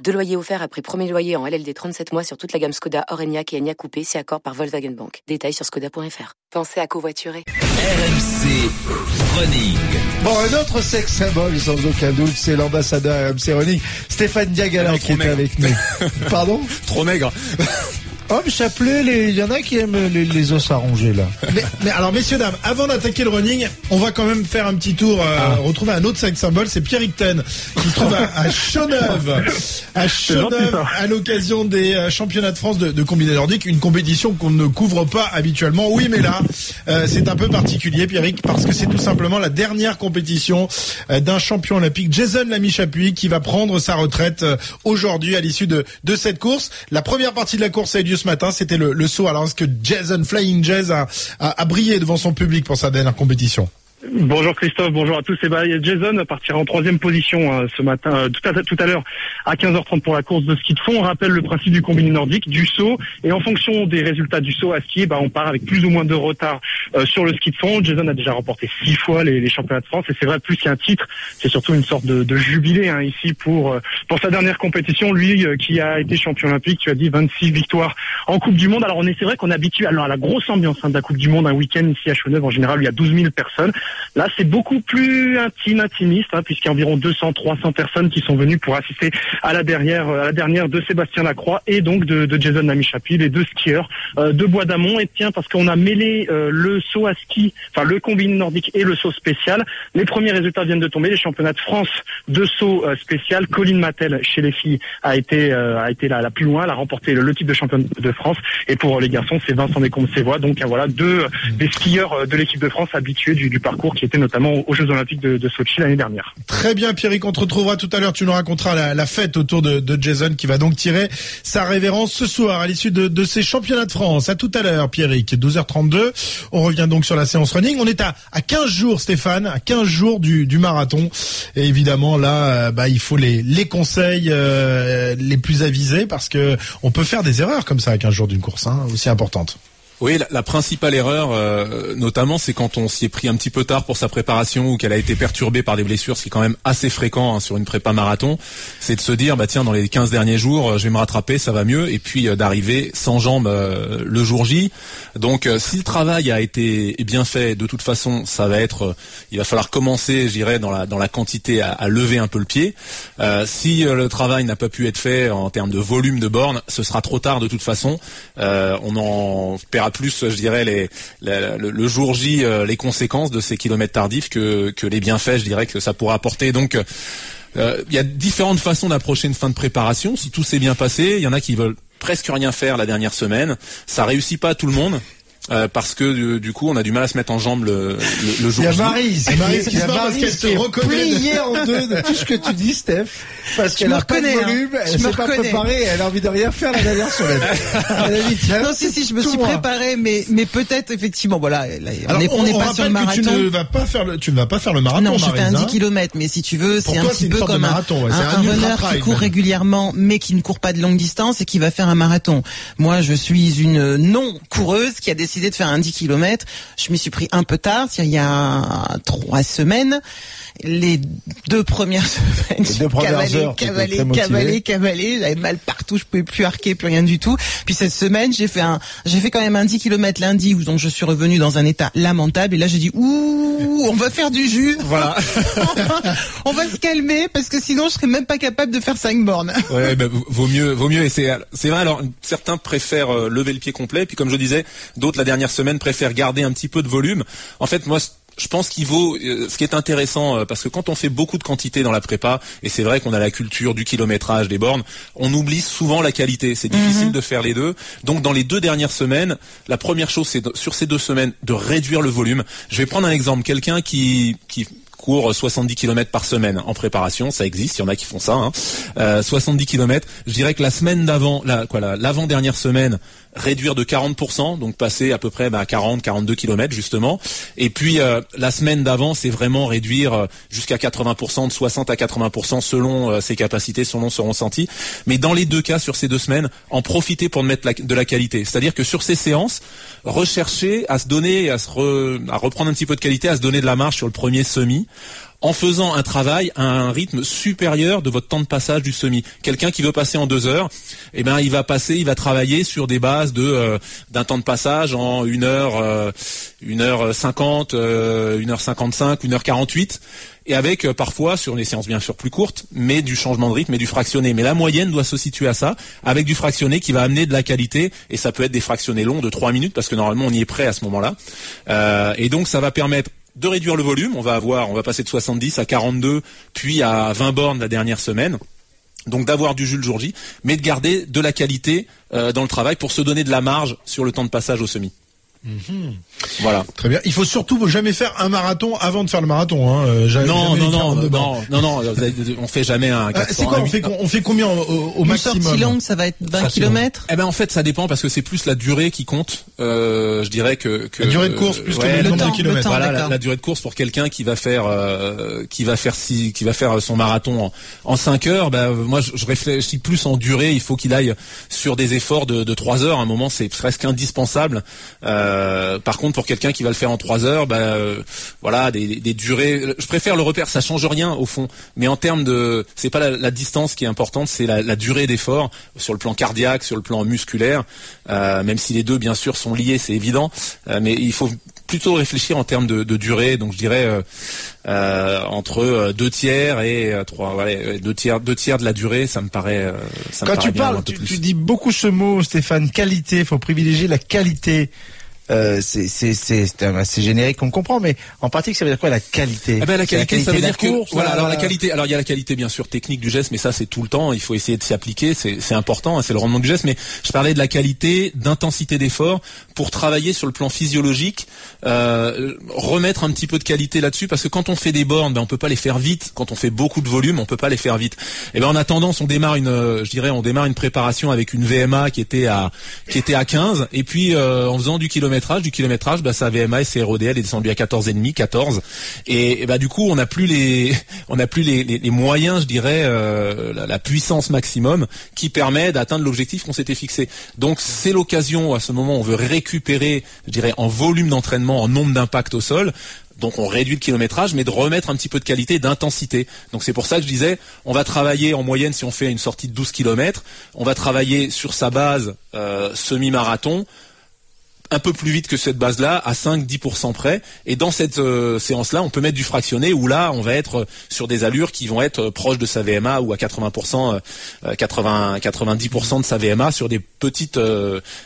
Deux loyers offerts après premier loyer en LLD 37 mois sur toute la gamme Skoda, Orenia et Enya Coupé, si accord par Volkswagen Bank. Détails sur skoda.fr. Pensez à covoiturer. RMC Running. Bon, un autre sexe symbole, sans aucun doute, c'est l'ambassadeur RMC Running, Stéphane Diagala, qui est avec nous. Pardon? Trop maigre. Homme chapelet, il y en a qui aiment les, les os arrongés là. Mais, mais alors, messieurs, dames, avant d'attaquer le running, on va quand même faire un petit tour, euh, retrouver un autre sex symbole, c'est Pierre Ten, qui se trouve à, à Chauneuf, à Chauneuf, à l'occasion des euh, championnats de France de, de combiné nordique, une compétition qu'on ne couvre pas habituellement. Oui, mais là, euh, c'est un peu particulier, Pierrick, parce que c'est tout simplement la dernière compétition euh, d'un champion olympique, Jason Lamy-Chapuis, qui va prendre sa retraite euh, aujourd'hui à l'issue de, de cette course. La première partie de la course a eu lieu ce matin, c'était le, le saut. Alors, est-ce que Jason Flying Jazz a, a, a brillé devant son public pour sa dernière compétition Bonjour Christophe, bonjour à tous. Et bah, Jason partira en troisième position euh, ce matin, euh, tout à, tout à l'heure à 15h30 pour la course de ski de fond. On rappelle le principe du combiné nordique, du saut, et en fonction des résultats du saut à ski, bah, on part avec plus ou moins de retard euh, sur le ski de fond. Jason a déjà remporté six fois les, championnats de France, et c'est vrai plus qu'un titre, c'est surtout une sorte de, jubilé hein, ici pour pour sa dernière compétition. Lui qui a été champion olympique, tu as dit 26 victoires en Coupe du Monde. Alors on est c'est vrai qu'on est habitué alors à la grosse ambiance hein, de la Coupe du Monde un week-end ici à Chauneuf. En général, il y a 12 000 personnes. Là, c'est beaucoup plus intime, intimiste, hein, puisqu'il y a environ 200, 300 personnes qui sont venues pour assister à la dernière, à la dernière de Sébastien Lacroix et donc de, de Jason Namichapi, les deux skieurs euh, de Bois d'Amont. Et tiens, parce qu'on a mêlé euh, le saut à ski, enfin le combiné nordique et le saut spécial. Les premiers résultats viennent de tomber. Les championnats de France de saut euh, spécial. Colline Mattel chez les filles a été a été la, la plus loin. Elle a remporté le, le titre de championne de France. Et pour les garçons, c'est Vincent Descombes-Sévois. Donc voilà deux des skieurs de l'équipe de France habitués du, du parcours qui étaient notamment aux Jeux Olympiques de, de Sochi l'année dernière. Très bien, Pierrick, on te retrouvera tout à l'heure. Tu nous raconteras la, fête autour de, Jason qui va donc tirer sa révérence ce soir à l'issue de, de ces championnats de France. À tout à l'heure, Pierrick, 12h32. On revient donc sur la séance running. On est à, à 15 jours, Stéphane, à 15 jours du, du marathon. Et évidemment, là, euh, bah, il faut les, les conseils euh, les plus avisés parce que on peut faire des erreurs comme ça à 15 jours d'une course, hein, aussi importante. Oui, la, la, principale erreur, euh, notamment, c'est quand on s'y est pris un petit peu tard pour sa préparation ou qu'elle a été perturbée par des blessures, ce qui est quand même assez fréquent hein, sur une prépa marathon, c'est de se dire, bah tiens, dans les 15 derniers jours, je vais me rattraper, ça va mieux, et puis euh, d'arriver sans jambes euh, le jour J. Donc, si le travail a été bien fait, de toute façon, ça va être, il va falloir commencer, je dirais, dans la dans la quantité à, à lever un peu le pied. si le travail n'a pas pu être fait en termes de volume de borne, ce sera trop tard de toute façon. on en paiera plus, je dirais, le, jour J, euh, les conséquences de ces kilomètres tardifs que, les bienfaits, je dirais, que ça pourra apporter. Donc, euh, il y a différentes façons d'approcher une fin de préparation. Si tout s'est bien passé, il y en a qui veulent presque rien faire la dernière semaine. Ça réussit pas à tout le monde. Euh, parce que du, du, coup on a du mal à se mettre en jambe le, le, le jour. Il y a Marise, Marise qui se parce qu'elle se reconnaît pliée en deux de tout ce que tu dis, Steph, parce qu'elle a pas de volume, hein. elle s'est pas préparée, elle a envie de rien faire la dernière semaine. non, si si, je me suis préparé, mais mais peut-être effectivement, voilà, on n'est on, pas sur le marathon. Que tu ne vas pas faire le, tu ne vas pas faire le marathon. Non, je fais un 10 km, mais si tu veux, c'est un petit peu comme un, un runner qui court régulièrement, mais qui ne court pas de longue distance et qui va faire un marathon. Moi, je suis une non coureuse qui a décidé décidé de faire un 10 km. Je m'y suis pris un peu tard, il y a trois semaines. Les deux premières semaines, les deux premières cavalé, heures, cavalé, cavalé, cavalé, j'avais mal partout, je pouvais plus arquer, plus rien du tout. Puis cette semaine, j'ai fait un, j'ai fait quand même un 10 km lundi où donc je suis revenu dans un état lamentable et là j'ai dit ouh, on va faire du jus. Voilà. on va se calmer parce que sinon je serais même pas capable de faire 5 bornes. ouais, bah, vaut mieux, vaut mieux. Et c'est, c'est vrai. Alors certains préfèrent euh, lever le pied complet, puis comme je disais, d'autres la dernière semaine préfèrent garder un petit peu de volume. En fait, moi je pense qu'il vaut euh, ce qui est intéressant euh, parce que quand on fait beaucoup de quantité dans la prépa et c'est vrai qu'on a la culture du kilométrage des bornes on oublie souvent la qualité c'est difficile Mhm. de faire les deux donc dans les deux dernières semaines la première chose c'est sur ces deux semaines de réduire le volume je vais prendre un exemple quelqu'un qui qui court 70 km par semaine en préparation, ça existe, il y en a qui font ça. Hein. Euh, 70 km. Je dirais que la semaine d'avant, la, quoi, la- l'avant-dernière semaine, réduire de 40%, donc passer à peu près à 40, 42 km justement. Et puis euh, la semaine d'avant, c'est vraiment réduire euh, jusqu'à 80%, de 60 à 80% selon euh, ses capacités, selon son ressenti. Mais dans les deux cas, sur ces deux semaines, en profiter pour mettre de la qualité. C'est-à-dire que sur ces séances, rechercher à se donner, à, se à reprendre un petit peu de qualité, à se donner de la marge sur le premier semi en faisant un travail à un rythme supérieur de votre temps de passage du semi. Quelqu'un qui veut passer en deux heures, eh ben il va passer, il va travailler sur des bases de euh, d'un temps de passage en une heure, euh, une heure cinquante, euh, une heure cinquante-cinq, une heure quarante-huit et avec parfois sur des séances bien sûr plus courtes, mais du changement de rythme et du fractionné. Mais la moyenne doit se situer à ça, avec du fractionné qui va amener de la qualité, et ça peut être des fractionnés longs de trois minutes, parce que normalement on y est prêt à ce moment-là. et donc ça va permettre de réduire le volume. On va avoir, on va passer de 70 à 42, puis à 20 bornes la dernière semaine. Donc d'avoir du Jules jour J, mais de garder de la qualité euh, dans le travail pour se donner de la marge sur le temps de passage au semi. Mhm. Voilà. Très bien. Il faut surtout jamais faire un marathon avant de faire le marathon. Hein. Euh, non, non, non, non, non, non, on fait jamais un. Euh, c'est quoi on fait, on fait combien au, au maximum Une sortie longue, ça va être 20 km. Eh ben en fait, ça dépend parce que c'est plus la durée qui compte. Euh, je dirais que, que la durée de course plus que le, nombre de kilomètres. Voilà, la, durée de course pour quelqu'un qui va faire euh, qui va faire si, qui va faire son marathon en, en 5 heures. Ben moi, je, je, réfléchis plus en durée. Il faut qu'il aille sur des efforts de, de 3 heures. À un moment, c'est presque indispensable. Euh, par contre pour quelqu'un qui va le faire en trois heures, bah, euh, voilà, des, durées. Je préfère le repère, ça change rien au fond. Mais en termes de, c'est pas la, distance qui est importante, c'est la, durée d'effort sur le plan cardiaque, sur le plan musculaire. Euh, même si les deux bien sûr sont liés, c'est évident. Euh, mais il faut plutôt réfléchir en termes de, durée. Donc je dirais entre deux tiers et trois, voilà, deux tiers, deux tiers de la durée, ça me paraît. Ça Quand tu parles, tu, tu, dis beaucoup ce mot, Stéphane, qualité. Il faut privilégier la qualité. Euh, c'est assez générique qu'on comprend, mais en pratique, ça veut dire quoi la qualité? Eh ben, La qualité, ça veut dire que voilà. Alors la qualité, alors il y a la qualité bien sûr technique du geste, mais ça c'est tout le temps. Il faut essayer de s'y appliquer, c'est important, hein, c'est le rendement du geste. Mais je parlais de la qualité, d'intensité d'effort pour travailler sur le plan physiologique, euh, remettre un petit peu de qualité là-dessus, parce que quand on fait des bornes, ben, on peut pas les faire vite. Quand on fait beaucoup de volume, on peut pas les faire vite. Et eh ben en attendant, on démarre une, je dirais, on démarre une préparation avec une VMA qui était à qui était à 15, et puis euh, en faisant du kilomètre du kilométrage, bah, sa VMA et ses ROD, elle est descendue à 14,5, 14. Et, et bah, du coup, on n'a plus les, on plus les, moyens, je dirais, euh, la, puissance maximum qui permet d'atteindre l'objectif qu'on s'était fixé. Donc, c'est l'occasion, à ce moment, on veut récupérer, je dirais, en volume d'entraînement, en nombre d'impacts au sol, donc on réduit le kilométrage, mais de remettre un petit peu de qualité, d'intensité. Donc c'est pour ça que je disais, on va travailler en moyenne, si on fait une sortie de 12 km, on va travailler sur sa base euh, semi-marathon, un peu plus vite que cette base-là, à 5-10% près. Et dans cette euh, séance-là, on peut mettre du fractionné où là, on va être euh, sur des allures qui vont être euh, proches de sa VMA ou à 80%, 80, 90% de sa VMA sur des petites,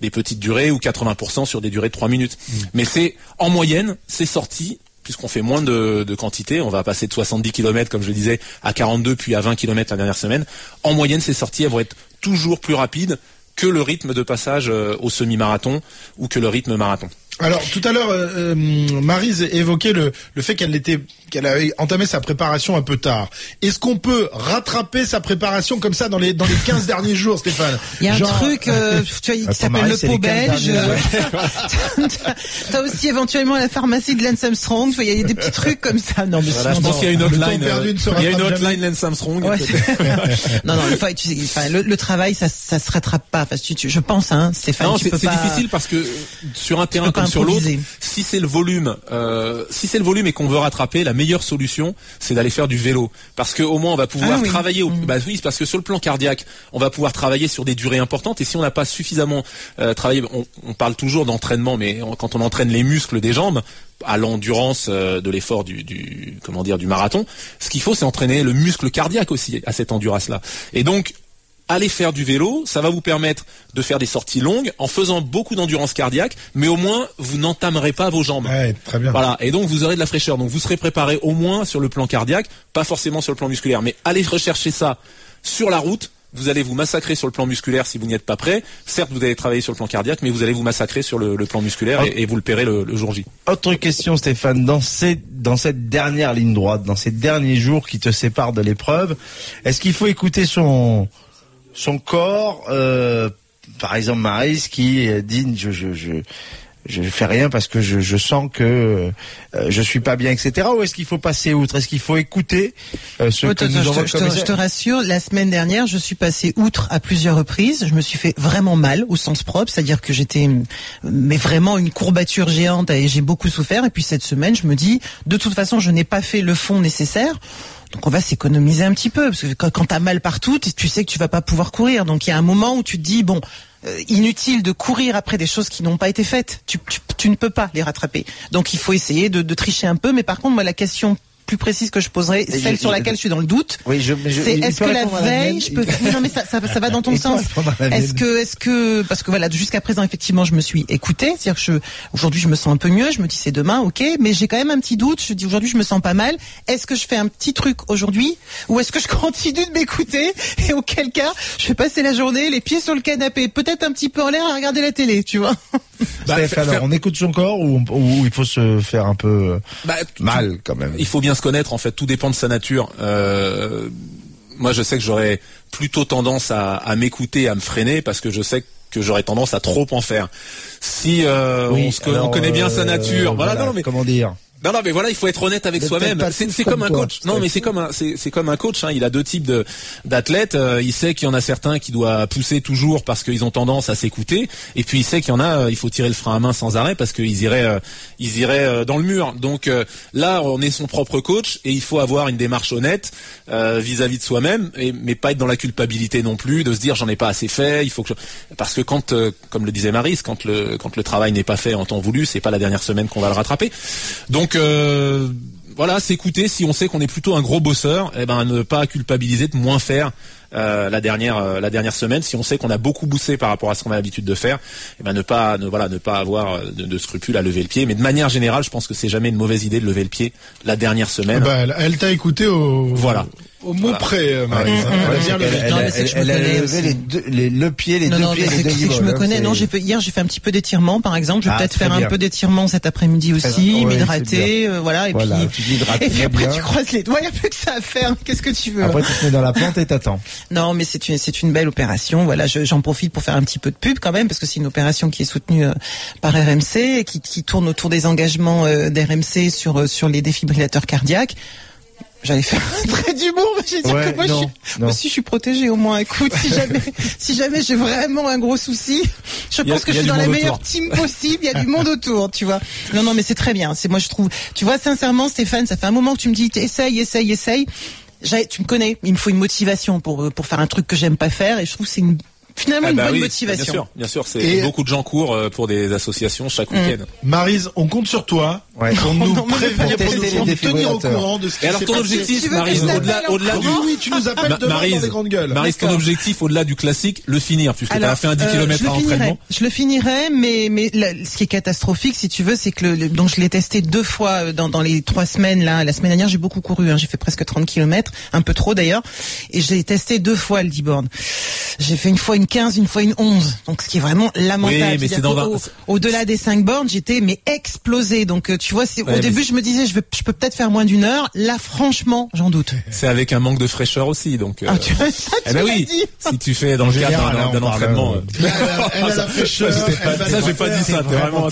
des petites durées ou 80% sur des durées de 3 minutes. Mmh. Mais c'est en moyenne, c'est sorti puisqu'on fait moins de, de, quantité, on va passer de 70 km, comme je le disais, à 42 puis à 20 km la dernière semaine. En moyenne, ces sorties elles vont être toujours plus rapides que le rythme de passage euh, au semi-marathon ou que le rythme marathon. Alors tout à l'heure, euh, euh, Marise évoquait le, le fait qu'elle était qu'elle avait entamé sa préparation un peu tard. Est-ce qu'on peut rattraper sa préparation comme ça dans les dans les 15 derniers jours, Stéphane Il y a un truc euh, tu vois, qui s'appelle le pot belge. T'as aussi éventuellement la pharmacie de Lance Armstrong. Il y a des petits trucs comme ça. Non, mais voilà, je pense qu'il y a une hotline. il y a une hotline Lance Armstrong. Ouais, non, non, le, le, travail, ça, ça se rattrape pas. Parce que tu, je pense, hein, Stéphane. Non, c'est difficile parce que sur un terrain comme sur l'autre, si c'est le volume, euh, si c'est le volume et qu'on veut rattraper, la meilleure solution, c'est d'aller faire du vélo, parce qu'au moins on va pouvoir ah travailler. Au, mmh. bah oui, parce que sur le plan cardiaque, on va pouvoir travailler sur des durées importantes. Et si on n'a pas suffisamment euh, travaillé, on, parle toujours d'entraînement, mais quand on entraîne les muscles des jambes, à l'endurance euh, de l'effort du, du, comment dire du marathon. Ce qu'il faut, c'est entraîner le muscle cardiaque aussi à cette endurance-là. Et donc, allez faire du vélo, ça va vous permettre de faire des sorties longues en faisant beaucoup d'endurance cardiaque, mais au moins vous n'entamerez pas vos jambes. très bien. Voilà, et donc vous aurez de la fraîcheur. Donc vous serez préparé au moins sur le plan cardiaque, pas forcément sur le plan musculaire, mais allez rechercher ça sur la route. Vous allez vous massacrer sur le plan musculaire si vous n'y êtes pas prêt. Certes, vous allez travailler sur le plan cardiaque, mais vous allez vous massacrer sur le, plan musculaire et, vous le paierez le, jour J. Autre question, Stéphane. Dans, dans cette dernière ligne droite, dans ces derniers jours qui te séparent de l'épreuve, est-ce qu'il faut écouter son, son corps, euh, par exemple Maris qui dit je je je je fais rien parce que je, je sens que euh, je suis pas bien, etc. Ou est-ce qu'il faut passer outre? Est-ce qu'il faut écouter euh, ce que nous je, te, je, te, rassure, la semaine dernière, je suis passé outre à plusieurs reprises. Je me suis fait vraiment mal au sens propre, c'est-à-dire que j'étais mais vraiment une courbature géante et j'ai beaucoup souffert. Et puis cette semaine, je me dis, de toute façon, je n'ai pas fait le fond nécessaire. Donc on va s'économiser un petit peu parce que quand, t'as mal partout, tu sais que tu vas pas pouvoir courir. Donc il y a un moment où tu te dis bon, euh, inutile de courir après des choses qui n'ont pas été faites. Tu, tu, ne peux pas les rattraper. Donc il faut essayer de tricher un peu. Mais par contre, moi la question plus précise que je poserai, celle sur laquelle je suis dans le doute. Oui, je, c'est est-ce que la veille, je peux. non, mais ça, ça, ça va dans ton sens. Est-ce que, est-ce que, parce que voilà, jusqu'à présent, effectivement, je me suis écoutée. C'est-à-dire que je, aujourd'hui, je me sens un peu mieux. Je me dis c'est demain, ok. Mais j'ai quand même un petit doute. Je dis aujourd'hui, je me sens pas mal. Est-ce que je fais un petit truc aujourd'hui, ou est-ce que je continue de m'écouter et auquel cas, je vais passer la journée les pieds sur le canapé, peut-être un petit peu en l'air à regarder la télé, tu vois. Bah, alors, on écoute son corps ou, ou, il faut se faire un peu bah, mal quand même? Il faut bien se connaître en fait. Tout dépend de sa nature. Euh, moi, je sais que j'aurais plutôt tendance à, à m'écouter, à me freiner, parce que je sais que j'aurais tendance à trop en faire. Si euh, on, se, on, connaît bien sa nature, voilà, voilà non, mais comment dire? Non, non, mais voilà, il faut être honnête avec soi-même. C'est comme, un coach. Non, mais c'est comme un, c'est comme un coach. Hein. Il a deux types de d'athlètes. Euh, il sait qu'il y en a certains qui doivent pousser toujours parce qu'ils ont tendance à s'écouter, et puis il sait qu'il y en a, euh, il faut tirer le frein à main sans arrêt parce qu'ils iraient, euh, ils iraient dans le mur. Donc là, on est son propre coach et il faut avoir une démarche honnête vis-à-vis de soi-même, mais pas être dans la culpabilité non plus, de se dire j'en ai pas assez fait. Il faut que parce que quand, comme le disait Maris, quand le quand le travail n'est pas fait en temps voulu, c'est pas la dernière semaine qu'on va le rattraper. Donc donc euh, voilà, s'écouter si on sait qu'on est plutôt un gros bosseur, et eh ben ne pas culpabiliser de moins faire euh, la dernière euh, la dernière semaine. Si on sait qu'on a beaucoup bossé par rapport à ce qu'on a l'habitude de faire, et eh ben ne pas ne voilà ne pas avoir euh, de, de, scrupules à lever le pied. Mais de manière générale, je pense que c'est jamais une mauvaise idée de lever le pied la dernière semaine. Bah, elle, elle t'a écouté au voilà au mot près, euh, Marie. Elle a levé les deux, les, le pied, les non, deux non, pieds, les deux que je me connais. Non, j'ai fait, hier, j'ai fait un petit peu d'étirement, par exemple. Je vais ah, peut-être faire bien. un peu d'étirement cet après-midi aussi, m'hydrater, euh, voilà. Et voilà, puis, et puis après, bien. tu croises les doigts. Il n'y a plus que ça à faire. Qu'est-ce que tu veux Après, tu te mets dans la plante et t'attends. Non, mais c'est une, c'est une belle opération. Voilà, j'en profite pour faire un petit peu de pub quand même, parce que c'est une opération qui est soutenue euh, par RMC et qui, qui tourne autour des engagements euh, d'RMC sur sur les défibrillateurs cardiaques. J'allais faire un trait d'humour, mais j'ai dit ouais, que moi, non, je, suis, moi aussi je suis protégée au moins. Écoute, si jamais, si jamais j'ai vraiment un gros souci, je pense a, que je suis dans la meilleure team possible. Il y a du monde autour, tu vois. Non, non, mais c'est très bien. C'est moi je trouve. Tu vois, sincèrement, Stéphane, ça fait un moment que tu me dis, essaye, essaye, essaye. Tu me connais. Il me faut une motivation pour pour faire un truc que j'aime pas faire, et je trouve que c'est une finalement ah une bah bonne oui, motivation. Bien sûr, bien sûr, c'est et beaucoup de gens courent euh, pour des associations chaque week-end. Marise, on compte sur toi ouais. pour nous prévenir, pour nous tenir au courant de ce qui Et alors ton objectif, Marise, au-delà, au-delà du, oui, tu nous appelles demain Maryse, dans grandes gueules. Marise, ton objectif, au-delà du classique, le finir, puisque tu as fait un 10 euh, km à entraînement. Je le finirai, mais mais ce qui est catastrophique, si tu veux, c'est que le, donc je l'ai testé deux fois euh, dans, dans les trois semaines là. La semaine dernière, j'ai beaucoup couru, hein, j'ai fait presque 30 km, un peu trop d'ailleurs, et j'ai testé deux fois le D-Born. J'ai fait une fois une 15, une fois une 11. Donc ce qui est vraiment lamentable. Oui, mais c'est dans au, au-delà des 5 bornes, j'étais mais explosé. Donc euh, tu vois, c'est, Ouais, au début je me disais je, veux, je peux peut-être faire moins d'une heure. Là franchement, j'en doute. C'est avec un manque de fraîcheur aussi, donc. euh, Ah, tu, ça, tu Eh ben l'as oui, dit. si tu fais dans le cadre d'un- entraînement. euh, Ça, j'ai pas dit ça. T'es vraiment.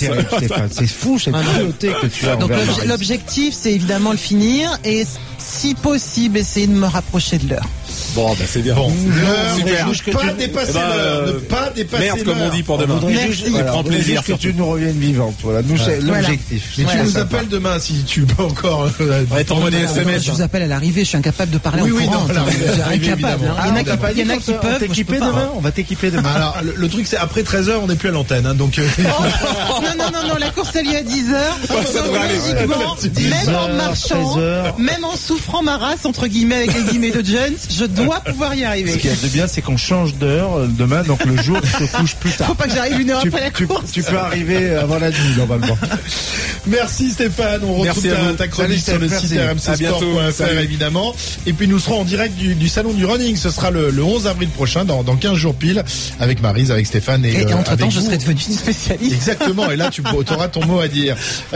C'est fou cette Ah, cruauté que tu as Donc l'objectif c'est évidemment le finir et si possible essayer de me rapprocher de l'heure. Bon, bah c'est bien. Bon, l'heure, pas dépasser Eh ben, l'heure, ne euh, pas dépasser Merde, comme on dit pour demain. Merci. voilà, prend on voudrait plaisir, juste que tu nous reviennes vivante. Voilà, nous c'est Voilà. l'objectif. Mais tu nous appelles demain si tu peux encore. euh, Ouais, t'envoies des non, SMS. je vous appelle à l'arrivée, je suis incapable de parler Oui, en oui, courant. non, à l'arrivée, incapable. évidemment. hein. Il y en a Ah, qui, a qui peuvent. t'équiper demain hein. On va t'équiper demain. Alors, le, truc c'est après 13h, on n'est plus à l'antenne, hein, donc. euh, Oh, non, non, non, non, la course a lieu à 10h. ça devrait aller, ouais. Logiquement, même en 10 heures, marchant, 13 heures. même en souffrant ma race, entre guillemets, avec les guillemets de Jones, je dois pouvoir y Ce arriver. qu'il y a de bien, c'est qu'on change d'heure euh, demain, donc le jour se couche plus tard. Faut pas que j'arrive une heure Tu, après la tu- course. tu peux arriver avant la nuit normalement. Merci Stéphane, on retrouve ta, chronique Salut, sur le site rmcsport.fr évidemment. Et puis nous serons en direct du, du salon du running, ce sera le, le 11 avril prochain, dans, dans 15 jours pile, avec Marise, avec Stéphane et, Et, euh, entre temps, avec je vous. serai devenue une spécialiste. Exactement, et là tu auras ton mot à dire.